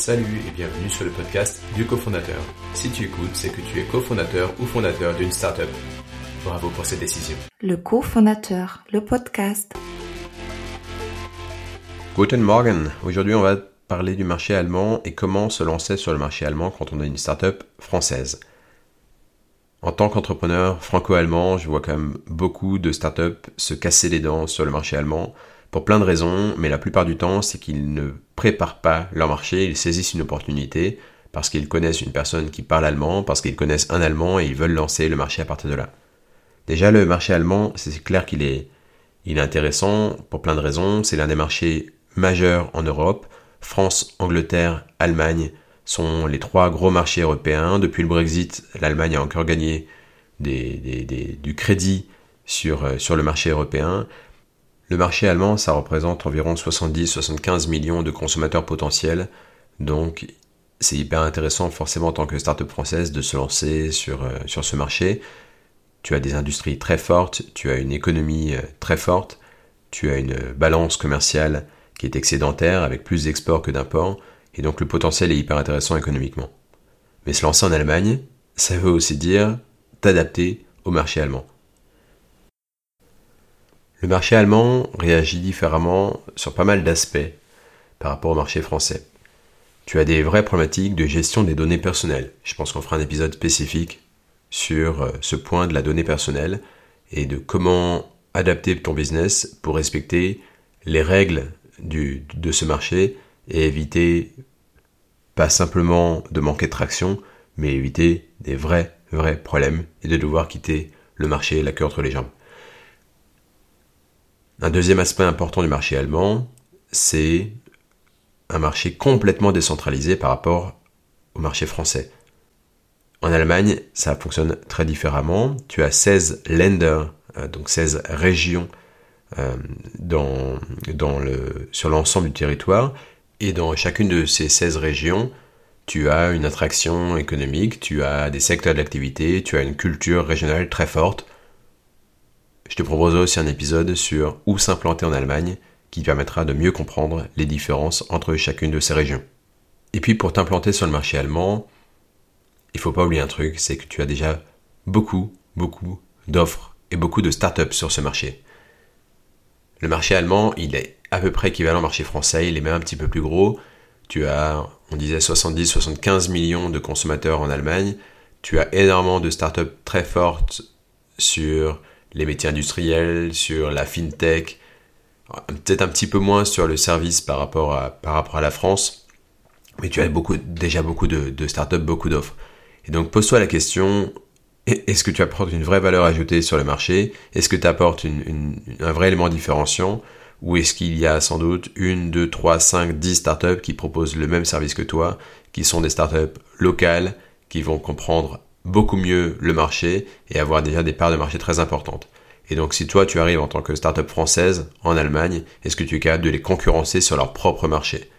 Salut et bienvenue sur le podcast du cofondateur. Si tu écoutes, c'est que tu es cofondateur ou fondateur d'une startup. Bravo pour cette décision. Le cofondateur, le podcast. Guten Morgen. Aujourd'hui, on va parler du marché allemand et comment se lancer sur le marché allemand quand on a une startup française. En tant qu'entrepreneur franco-allemand, je vois quand même beaucoup de startups se casser les dents sur le marché allemand pour plein de raisons, mais la plupart du temps, c'est qu'ils ne préparent pas leur marché, ils saisissent une opportunité parce qu'ils connaissent une personne qui parle allemand, parce qu'ils connaissent un allemand et ils veulent lancer le marché à partir de là. Déjà, le marché allemand, c'est clair qu'il est, il est intéressant pour plein de raisons. C'est l'un des marchés majeurs en Europe. France, Angleterre, Allemagne sont les trois gros marchés européens. Depuis le Brexit, l'Allemagne a encore gagné du crédit euh, sur le marché européen. Le marché allemand, ça représente environ 70-75 millions de consommateurs potentiels. Donc, c'est hyper intéressant forcément en tant que start-up française de se lancer sur, euh, ce marché. Tu as des industries très fortes, tu as une économie euh, très forte, tu as une balance commerciale qui est excédentaire avec plus d'exports que d'imports, et donc le potentiel est hyper intéressant économiquement. Mais se lancer en Allemagne, ça veut aussi dire t'adapter au marché allemand. Le marché allemand réagit différemment sur pas mal d'aspects par rapport au marché français. Tu as des vraies problématiques de gestion des données personnelles. Je pense qu'on fera un épisode spécifique sur euh, ce point de la donnée personnelle et de comment adapter ton business pour respecter les règles de ce marché et éviter pas simplement de manquer de traction, mais éviter des vrais, vrais problèmes et de devoir quitter le marché la queue entre les jambes. Un deuxième aspect important du marché allemand, c'est un marché complètement décentralisé par rapport au marché français. En Allemagne, ça fonctionne très différemment. Tu as 16 Länder, euh, donc 16 régions euh, sur l'ensemble du territoire. Et dans chacune de ces 16 régions, tu as une attraction économique, tu as des secteurs d'activité, tu as une culture régionale très forte. Je te proposerai aussi un épisode sur où s'implanter en Allemagne qui permettra de mieux comprendre les différences entre chacune de ces régions. Et puis pour t'implanter sur le marché allemand, il faut pas oublier un truc, c'est que tu as déjà beaucoup, beaucoup d'offres et beaucoup de startups sur ce marché. Le marché allemand, il est à peu près équivalent au marché français, il est même un petit peu plus gros. Tu as, on disait 70-75 millions de consommateurs en Allemagne. Tu as énormément de startups très fortes sur les métiers industriels, sur la fintech, peut-être un petit peu moins sur le service par rapport à, par rapport à la France, mais tu as déjà beaucoup de, startups, beaucoup d'offres. Et donc pose-toi la question, est-ce que tu apportes une vraie valeur ajoutée sur le marché? Est-ce que tu apportes un vrai élément différenciant? Ou est-ce qu'il y a sans doute une, deux, trois, cinq, dix startups qui proposent le même service que toi, qui sont des startups locales, qui vont comprendre beaucoup mieux le marché et avoir déjà des parts de marché très importantes. Et donc si toi tu arrives en tant que startup française en Allemagne, est-ce que tu es capable de les concurrencer sur leur propre marché?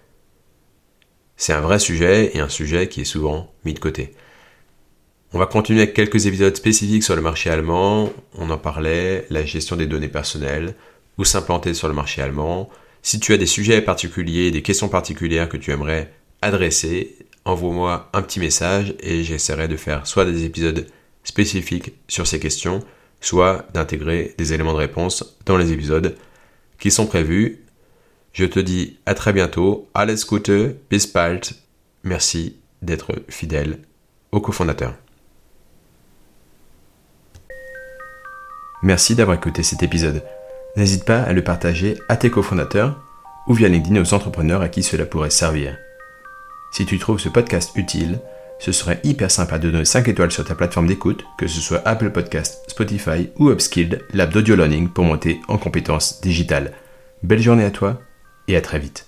C'est un vrai sujet et un sujet qui est souvent mis de côté. On va continuer avec quelques épisodes spécifiques sur le marché allemand. On en parlait, la gestion des données personnelles, où s'implanter sur le marché allemand. Si tu as des sujets particuliers, des questions particulières que tu aimerais adresser, envoie-moi un petit message et j'essaierai de faire soit des épisodes spécifiques sur ces questions, soit d'intégrer des éléments de réponse dans les épisodes qui sont prévus. Je te dis à très bientôt. Alles Gute, bis bald. Merci d'être fidèle au cofondateur. Merci d'avoir écouté cet épisode. N'hésite pas à le partager à tes cofondateurs ou via LinkedIn aux entrepreneurs à qui cela pourrait servir. Si tu trouves ce podcast utile, ce serait hyper sympa de donner 5 étoiles sur ta plateforme d'écoute, que ce soit Apple Podcast, Spotify ou Upskilled, l'app d'audio learning pour monter en compétences digitales. Belle journée à toi et à très vite.